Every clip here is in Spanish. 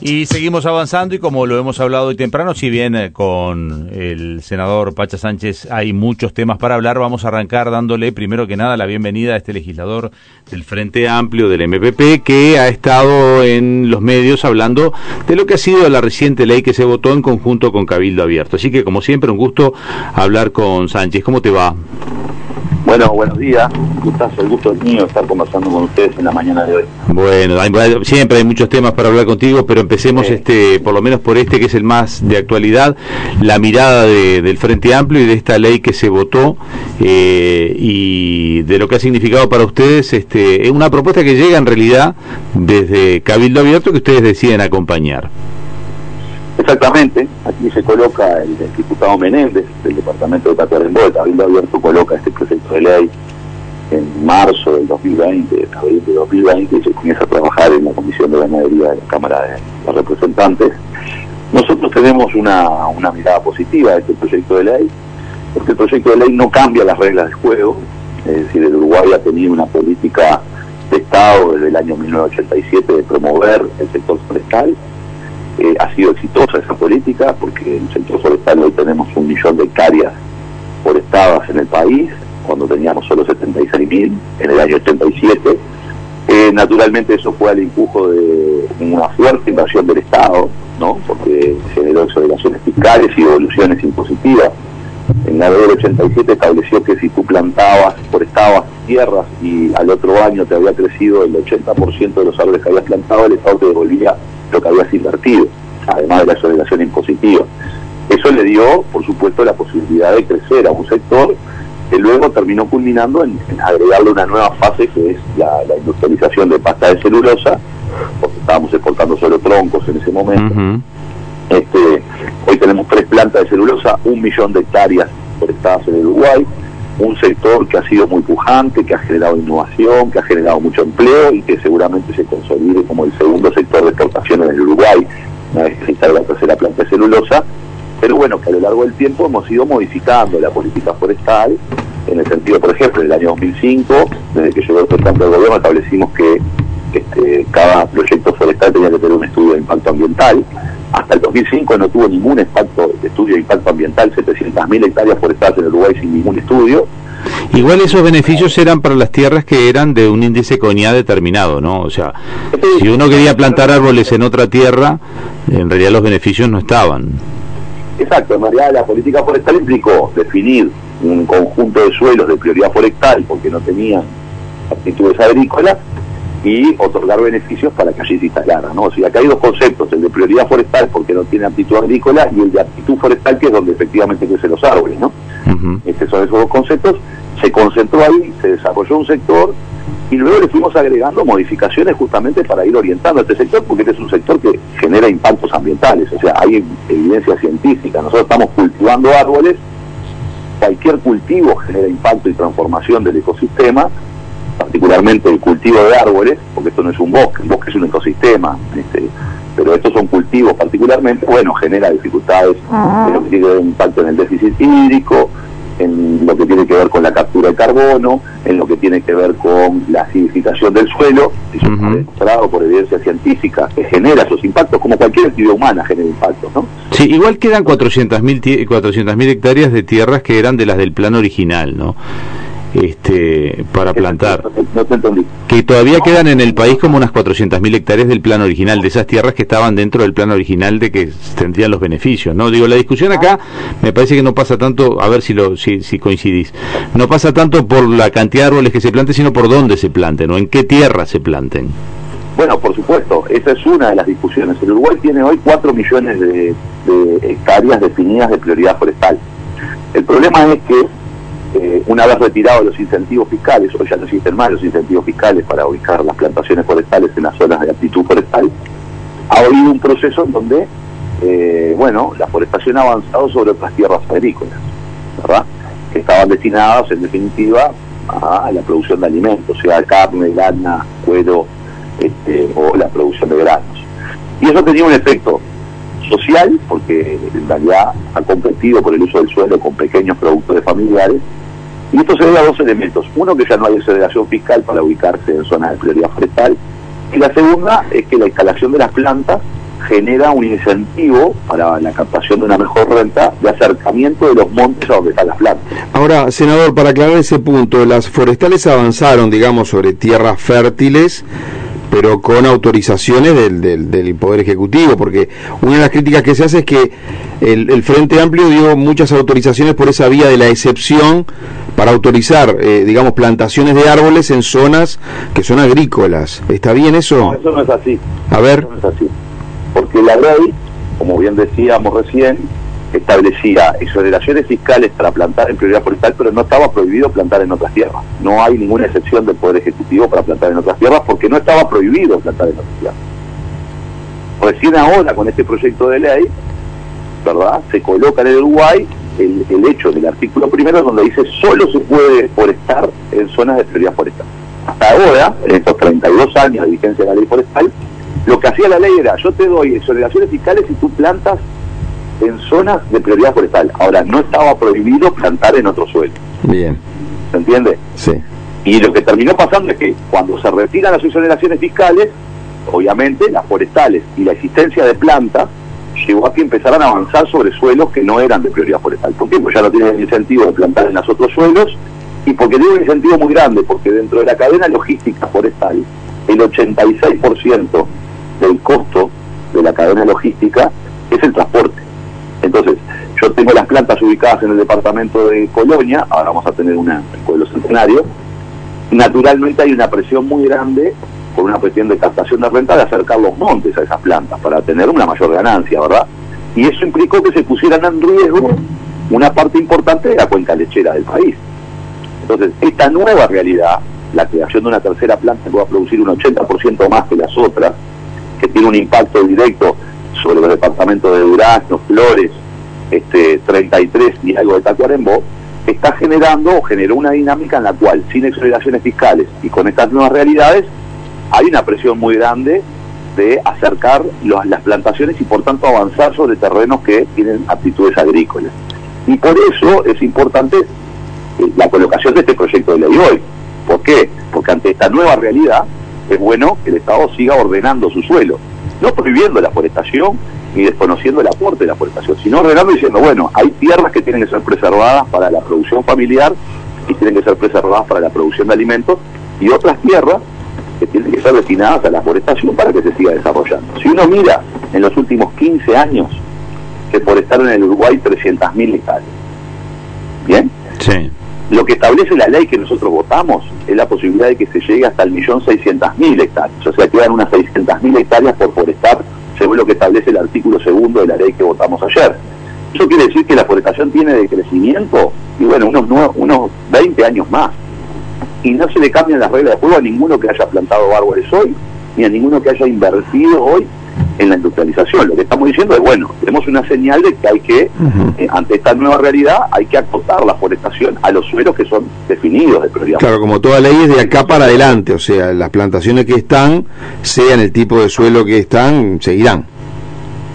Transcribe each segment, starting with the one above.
Y seguimos avanzando y como lo hemos hablado hoy temprano, si bien eh, con el senador Pacha Sánchez hay muchos temas para hablar, vamos a arrancar dándole primero que nada la bienvenida a este legislador del Frente Amplio del MPP que ha estado en los medios hablando de lo que ha sido la reciente ley que se votó en conjunto con Cabildo Abierto. Así que como siempre un gusto hablar con Sánchez. ¿Cómo te va? Bueno, buenos días. Gustazo, el gusto es mío estar conversando con ustedes en la mañana de hoy. Bueno, siempre hay muchos temas para hablar contigo, pero empecemos este, por lo menos por este que es el más de actualidad, la mirada del Frente Amplio y de esta ley que se votó eh, y de lo que ha significado para ustedes. Este, es una propuesta que llega en realidad desde Cabildo Abierto que ustedes deciden acompañar. Exactamente, aquí se coloca el, diputado Menéndez del departamento de Tacuarembó, de Cabildo Abierto, coloca este proyecto de ley en marzo del 2020, abril de 2020, y se comienza a trabajar en la Comisión de Ganadería de la Cámara de los Representantes. Nosotros tenemos una, una mirada positiva a este proyecto de ley, porque el proyecto de ley no cambia las reglas del juego, es decir, el Uruguay ha tenido una política de Estado desde el año 1987 de promover el sector forestal, eh, ha sido exitosa esa política porque en el sector forestal hoy tenemos un millón de hectáreas forestadas en el país, cuando teníamos solo 76.000 en el año 87. Eh, naturalmente eso fue al empujo de una fuerte invasión del Estado, ¿no? porque generó exoneraciones fiscales y evoluciones impositivas. En la ley del 87 estableció que si tú plantabas, forestabas tierras y al otro año te había crecido el 80% de los árboles que habías plantado, el Estado te devolvía lo que habías invertido, además de la exoneración impositiva. Eso le dio, por supuesto, la posibilidad de crecer a un sector que luego terminó culminando en, agregarle una nueva fase que es la, industrialización de pasta de celulosa, porque estábamos exportando solo troncos en ese momento. este, hoy tenemos tres plantas de celulosa, un millón de hectáreas forestadas en el Uruguay, un sector que ha sido muy pujante, que ha generado innovación, que ha generado mucho empleo y que seguramente se consolide como el segundo sector de exportaciones en el Uruguay, una vez que se la tercera planta celulosa. Pero bueno, que a lo largo del tiempo hemos ido modificando la política forestal, en el sentido, por ejemplo, en el año 2005, desde que llegó el presidente del gobierno, establecimos que este, cada proyecto forestal tenía que tener un estudio de impacto ambiental 2005 no tuvo ningún impacto de estudio de impacto ambiental, 700.000 hectáreas forestales en Uruguay sin ningún estudio. Igual esos beneficios eran para las tierras que eran de un índice CONIA determinado, ¿no? O sea, si uno quería plantar árboles en otra tierra, en realidad los beneficios no estaban. Exacto, en realidad la política forestal implicó definir un conjunto de suelos de prioridad forestal porque no tenían actitudes agrícolas y otorgar beneficios para que allí se instalara. ¿no? O sea, acá hay dos conceptos, el de prioridad forestal porque no tiene aptitud agrícola y el de aptitud forestal que es donde efectivamente crecen los árboles. ¿no? Estos son esos dos conceptos. Se concentró ahí, se desarrolló un sector y luego le fuimos agregando modificaciones justamente para ir orientando a este sector porque este es un sector que genera impactos ambientales, o sea, hay evidencia científica. Nosotros estamos cultivando árboles, cualquier cultivo genera impacto y transformación del ecosistema particularmente el cultivo de árboles, porque esto no es un bosque, un bosque es un ecosistema, este, pero estos son cultivos particularmente, bueno, genera dificultades en lo que tiene que ver impacto en el déficit hídrico, en lo que tiene que ver con la captura de carbono, en lo que tiene que ver con la acidificación del suelo, eso uh demostrado por evidencia científica, que genera esos impactos, como cualquier actividad humana genera impactos, ¿no? Sí, igual quedan 400.000 400 hectáreas de tierras que eran de las del plan original, ¿no? Este, para plantar. Que todavía quedan en el país como unas 400.000 hectáreas del plan original, de esas tierras que estaban dentro del plan original de que tendrían los beneficios. No digo, la discusión acá me parece que no pasa tanto, a ver si, lo, si, si coincidís, no pasa tanto por la cantidad de árboles que se planten, sino por dónde se planten o en qué tierra se planten. Bueno, por supuesto, esa es una de las discusiones. El Uruguay tiene hoy 4 millones de hectáreas definidas de prioridad forestal. El problema es que eh, una vez retirados los incentivos fiscales, o ya no existen más los incentivos fiscales para ubicar las plantaciones forestales en las zonas de aptitud forestal, ha habido un proceso en donde, eh, bueno, la forestación ha avanzado sobre otras tierras agrícolas, ¿verdad? Que estaban destinadas, en definitiva, a la producción de alimentos, sea carne, lana, cuero este, o la producción de granos. Y eso tenía un efecto social, porque en realidad ha competido por el uso del suelo con pequeños productores familiares, y esto se debe a dos elementos. Uno, que ya no hay exoneración fiscal para ubicarse en zonas de prioridad forestal, y la segunda es que la instalación de las plantas genera un incentivo para la captación de una mejor renta de acercamiento de los montes a donde están las plantas. Ahora, senador, para aclarar ese punto, las forestales avanzaron, digamos, sobre tierras fértiles pero con autorizaciones del, del, Poder Ejecutivo, porque una de las críticas que se hace es que el, Frente Amplio dio muchas autorizaciones por esa vía de la excepción para autorizar, eh, digamos, plantaciones de árboles en zonas que son agrícolas. ¿Está bien eso? Eso no es así. A ver. Eso no es así. Porque la ley, como bien decíamos recién, establecía exoneraciones fiscales para plantar en prioridad forestal, pero no estaba prohibido plantar en otras tierras. No hay ninguna excepción del Poder Ejecutivo para plantar en otras tierras porque no estaba prohibido plantar en otras tierras. Recién ahora, con este proyecto de ley, ¿verdad? Se coloca en el Uruguay el, el hecho del artículo primero donde dice solo se puede forestar en zonas de prioridad forestal. Hasta ahora, en estos 32 años de vigencia de la ley forestal, lo que hacía la ley era, yo te doy exoneraciones fiscales y tú plantas en zonas de prioridad forestal. Ahora, no estaba prohibido plantar en otro suelo. Bien. ¿Se entiende? Sí. Y lo que terminó pasando es que cuando se retiran las exoneraciones fiscales, obviamente las forestales y la existencia de plantas llevó a que empezaran a avanzar sobre suelos que no eran de prioridad forestal. ¿Por qué? Ya no tienen incentivo de plantar en los otros suelos y porque tiene un incentivo muy grande, porque dentro de la cadena logística forestal, el 86% del costo de la cadena logística es el transporte. Entonces, yo tengo las plantas ubicadas en el departamento de Colonia, ahora vamos a tener una en pueblo centenario. Naturalmente hay una presión muy grande por una cuestión de captación de renta de acercar los montes a esas plantas para tener una mayor ganancia, ¿verdad? Y eso implicó que se pusieran en riesgo una parte importante de la cuenca lechera del país. Entonces, esta nueva realidad, la creación de una tercera planta que va a producir un 80% más que las otras, que tiene un impacto directo sobre los departamentos de Durazno, Flores, este, 33 y algo de Tacuarembó, está generando o generó una dinámica en la cual, sin exoneraciones fiscales y con estas nuevas realidades, hay una presión muy grande de acercar las plantaciones y por tanto avanzar sobre terrenos que tienen aptitudes agrícolas. Y por eso es importante eh, la colocación de este proyecto de ley hoy. ¿Por qué? Porque ante esta nueva realidad es bueno que el Estado siga ordenando su suelo no prohibiendo la forestación ni desconociendo el aporte de la forestación, sino ordenando diciendo, bueno, hay tierras que tienen que ser preservadas para la producción familiar y tienen que ser preservadas para la producción de alimentos y otras tierras que tienen que ser destinadas a la forestación para que se siga desarrollando. Si uno mira en los últimos 15 años, se forestaron en el Uruguay 300.000 hectáreas. ¿Bien? Sí. Lo que establece la ley que nosotros votamos es la posibilidad de que se llegue hasta el millón seiscientas mil hectáreas. O sea, quedan unas seiscientas mil hectáreas por forestar, según lo que establece el artículo segundo de la ley que votamos ayer. Eso quiere decir que la forestación tiene de crecimiento, y bueno, unos, unos 20 años más. Y no se le cambian las reglas de juego a ninguno que haya plantado árboles hoy, ni a ninguno que haya invertido hoy en la industrialización. Lo que estamos diciendo es, bueno, tenemos una señal de que hay que, eh, ante esta nueva realidad, hay que acotar la forestación a los suelos que son definidos de prioridad. Claro, como toda ley es de acá para adelante, o sea, las plantaciones que están, sean el tipo de suelo que están, seguirán.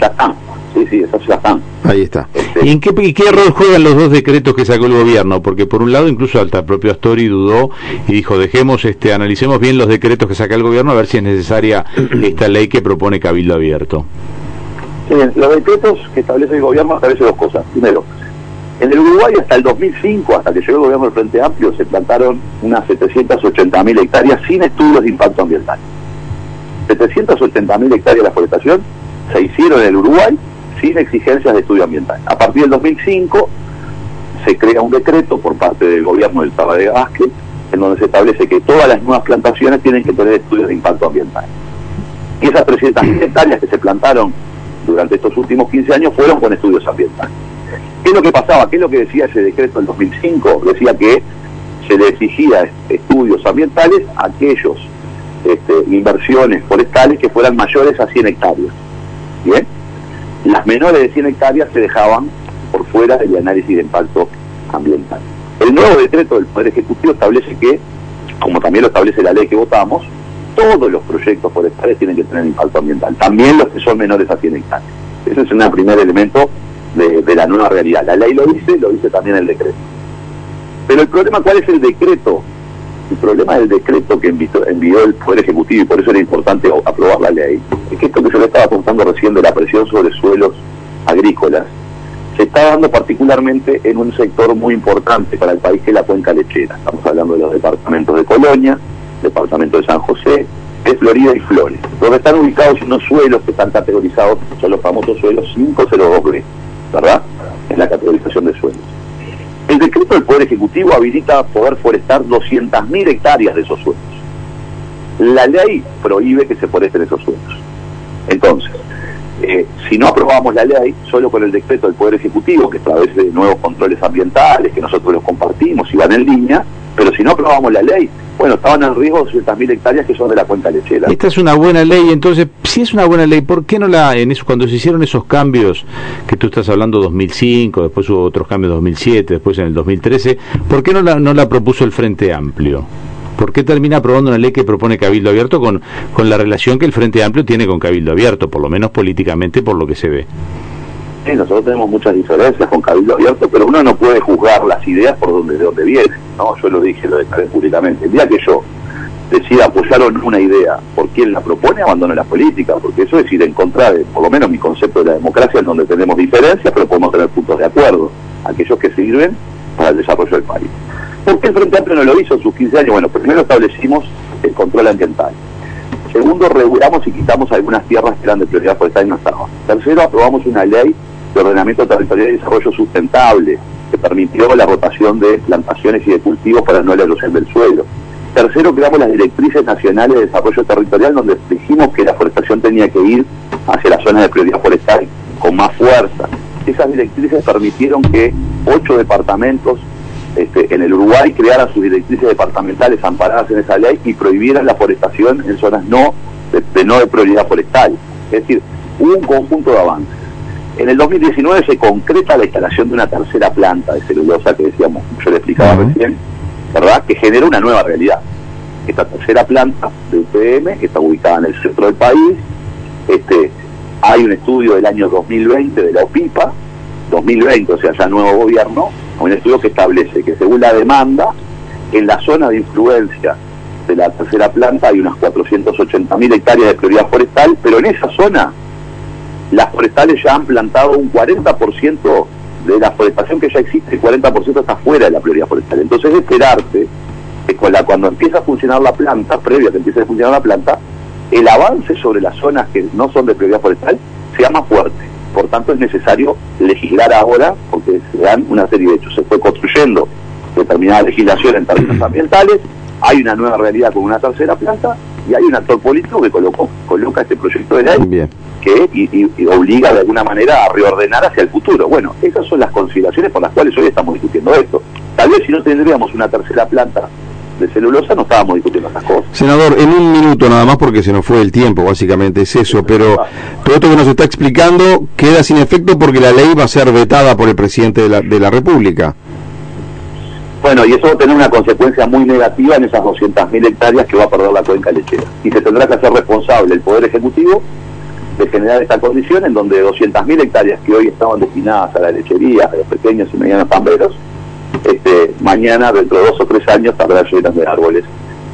Ya están. Sí, sí, esas ya están. Ahí está. Este, ¿Y en qué, qué rol juegan los dos decretos que sacó el gobierno? Porque por un lado incluso hasta el propio Astori dudó y dijo, dejemos, este, analicemos bien los decretos que saca el gobierno a ver si es necesaria esta ley que propone Cabildo Abierto. Sí, los decretos que establece el gobierno establecen dos cosas. Primero, en el Uruguay hasta el 2005, hasta que llegó el gobierno del Frente Amplio, se plantaron unas 780.000 hectáreas sin estudios de impacto ambiental. 780.000 hectáreas de forestación se hicieron en el Uruguay sin exigencias de estudio ambiental. A partir del 2005 se crea un decreto por parte del gobierno del de Vázquez en donde se establece que todas las nuevas plantaciones tienen que tener estudios de impacto ambiental. Y esas 300.000 hectáreas que se plantaron durante estos últimos 15 años fueron con estudios ambientales. ¿Qué es lo que pasaba? ¿Qué es lo que decía ese decreto del 2005? Decía que se le exigía estudios ambientales a aquellos este, inversiones forestales que fueran mayores a 100 hectáreas. ¿Bien? Las menores de 100 hectáreas se dejaban por fuera del análisis de impacto ambiental. El nuevo decreto del Poder Ejecutivo establece que, como también lo establece la ley que votamos, todos los proyectos forestales tienen que tener impacto ambiental, también los que son menores a 100 hectáreas. Ese es un primer elemento de, de la nueva realidad. La ley lo dice, lo dice también el decreto. Pero el problema, ¿cuál es el decreto El problema del decreto que envió, el Poder Ejecutivo, y por eso era importante aprobar la ley, es que esto que se le estaba contando recién de la presión sobre suelos agrícolas, se está dando particularmente en un sector muy importante para el país que es la cuenca lechera. Estamos hablando de los departamentos de Colonia, departamento de San José, de Florida y Flores, donde están ubicados unos suelos que están categorizados, son los famosos suelos 502B, ¿verdad? En la categorización de suelos. El decreto del Poder Ejecutivo habilita poder forestar 200.000 hectáreas de esos suelos. La ley prohíbe que se foresten esos suelos. Entonces, eh, si no aprobamos la ley, solo con el decreto del Poder Ejecutivo, que a través de nuevos controles ambientales, que nosotros los compartimos y van en línea, pero si no aprobamos la ley, bueno, estaban en riesgo 200.000 hectáreas que son de la cuenca lechera. Esta es una buena ley, entonces, si es una buena ley, ¿por qué no la, en eso, cuando se hicieron esos cambios que tú estás hablando 2005, después hubo otros cambios en 2007, después en el 2013, ¿por qué no la, no la propuso el Frente Amplio? ¿Por qué termina aprobando una ley que propone Cabildo Abierto con, con la relación que el Frente Amplio tiene con Cabildo Abierto, por lo menos políticamente, por lo que se ve? Sí, nosotros tenemos muchas diferencias con Cabildo Abierto, pero uno no puede juzgar las ideas por donde, de dónde vienen. ¿no? Yo lo dije, lo declaré públicamente. El día que yo decida apoyar una idea por quien la propone, abandono la política, porque eso es ir en contra de, por lo menos mi concepto de la democracia, en donde tenemos diferencias, pero podemos tener puntos de acuerdo, aquellos que sirven para el desarrollo del país. ¿Por qué el Frente Amplio no lo hizo en sus 15 años? Bueno, primero establecimos el control ambiental. Segundo, regulamos y quitamos algunas tierras que eran de prioridad forestal y no estaban. Tercero, aprobamos una ley de ordenamiento territorial y desarrollo sustentable que permitió la rotación de plantaciones y de cultivos para no la erosión del suelo. Tercero, creamos las directrices nacionales de desarrollo territorial donde dijimos que la forestación tenía que ir hacia las zonas de prioridad forestal con más fuerza. Esas directrices permitieron que ocho departamentos este, en el Uruguay crearan sus directrices departamentales amparadas en esa ley y prohibieran la forestación en zonas no de, no de prioridad forestal. Es decir, hubo un conjunto de avances. En el 2019 se concreta la instalación de una tercera planta de celulosa que decíamos, yo le explicaba recién, ¿verdad? Que genera una nueva realidad. Esta tercera planta de UPM, que está ubicada en el centro del país, este, hay un estudio del año 2020 de la OPIPA, 2020, o sea, ya nuevo gobierno, un estudio que establece que según la demanda, en la zona de influencia de la tercera planta hay unas 480.000 hectáreas de prioridad forestal, pero en esa zona las forestales ya han plantado un 40% de la forestación que ya existe, el 40% está fuera de la prioridad forestal. Entonces esperarte que cuando empieza a funcionar la planta, previa a que empiece a funcionar la planta, el avance sobre las zonas que no son de prioridad forestal sea más fuerte. Por tanto, es necesario legislar ahora porque se dan una serie de hechos. Se fue construyendo determinada legislación en términos ambientales, hay una nueva realidad con una tercera planta y hay un actor político que colocó, coloca este proyecto de ley que y, obliga de alguna manera a reordenar hacia el futuro. Bueno, esas son las consideraciones por las cuales hoy estamos discutiendo esto. Tal vez si no tendríamos una tercera planta de celulosa no estábamos discutiendo esas cosas. Senador, en un minuto nada más porque se nos fue el tiempo, básicamente es eso, pero todo esto que nos está explicando queda sin efecto porque la ley va a ser vetada por el presidente de la, de la República. Bueno, y eso va a tener una consecuencia muy negativa en esas 200.000 hectáreas que va a perder la cuenca lechera. Y se tendrá que hacer responsable el Poder Ejecutivo de generar esta condición en donde 200.000 hectáreas que hoy estaban destinadas a la lechería, a los pequeños y medianos tamberos, este, mañana, dentro de dos o tres años, habrá llenas de árboles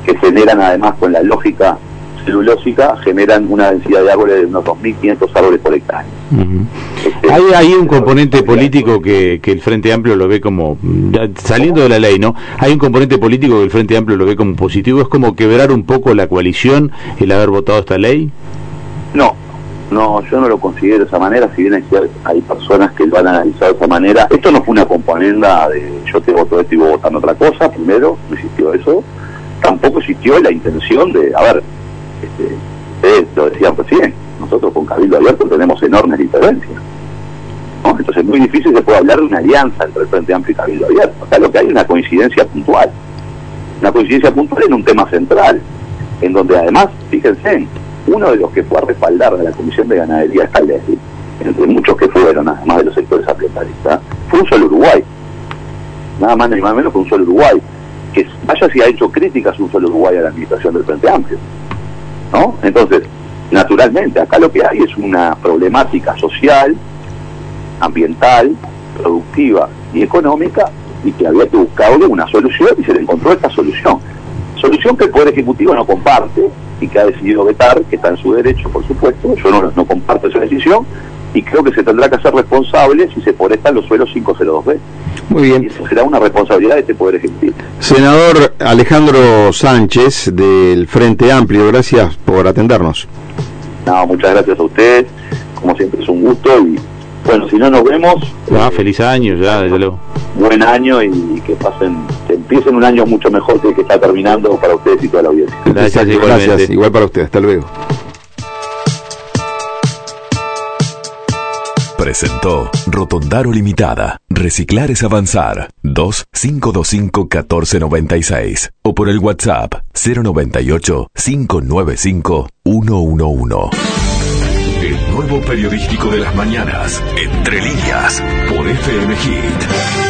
que generan, además, con la lógica celulósica, generan una densidad de árboles de unos 2.500 árboles por hectárea. Este, hay, hay, un componente político que, que, el Frente Amplio lo ve como, saliendo de la ley, ¿no? Hay un componente político que el Frente Amplio lo ve como positivo, es como quebrar un poco la coalición el haber votado esta ley. No, no, yo no lo considero de esa manera, si bien hay, hay personas que lo han analizado de esa manera. Esto no fue una componenda de yo te voto esto y vos votando otra cosa, primero, no existió eso. Tampoco existió la intención de, a ver, este, ustedes lo decían recién, nosotros con Cabildo Abierto tenemos enormes diferencias. Entonces es muy difícil se puede hablar de una alianza entre el Frente Amplio y Cabildo Abierto. Sea, lo que hay es una coincidencia puntual. Una coincidencia puntual en un tema central, en donde además, fíjense, uno de los que fue a respaldar de la Comisión de Ganadería esta ley, entre muchos que fueron, además de los sectores ambientalistas, fue un solo Uruguay. Nada más ni más menos que un solo Uruguay. Que vaya si ha hecho críticas un solo Uruguay a la administración del Frente Amplio. ¿No? Entonces, naturalmente, acá lo que hay es una problemática social, ambiental, productiva y económica, y que había que buscarle una solución y se le encontró esta solución. Solución que el Poder Ejecutivo no comparte y que ha decidido vetar, que está en su derecho, por supuesto. Yo no, no comparto esa decisión y creo que se tendrá que hacer responsable si se forestan los suelos 502B. Muy bien. Y eso será una responsabilidad de este Poder Ejecutivo. Senador Alejandro Sánchez del Frente Amplio, gracias por atendernos. No, muchas gracias a usted. Como siempre es un gusto y bueno, si no nos vemos. Ah, feliz año ya, desde luego. Buen año y que pasen, que empiecen un año mucho mejor que el que está terminando para ustedes y toda la audiencia. Gracias, gracias. Igual para usted. Hasta luego. Presentó Rotondaro Limitada. Reciclar es avanzar. 2-525-1496. O por el WhatsApp 098-595-111. El nuevo periodístico de las mañanas. Entre líneas. Por FM Hit.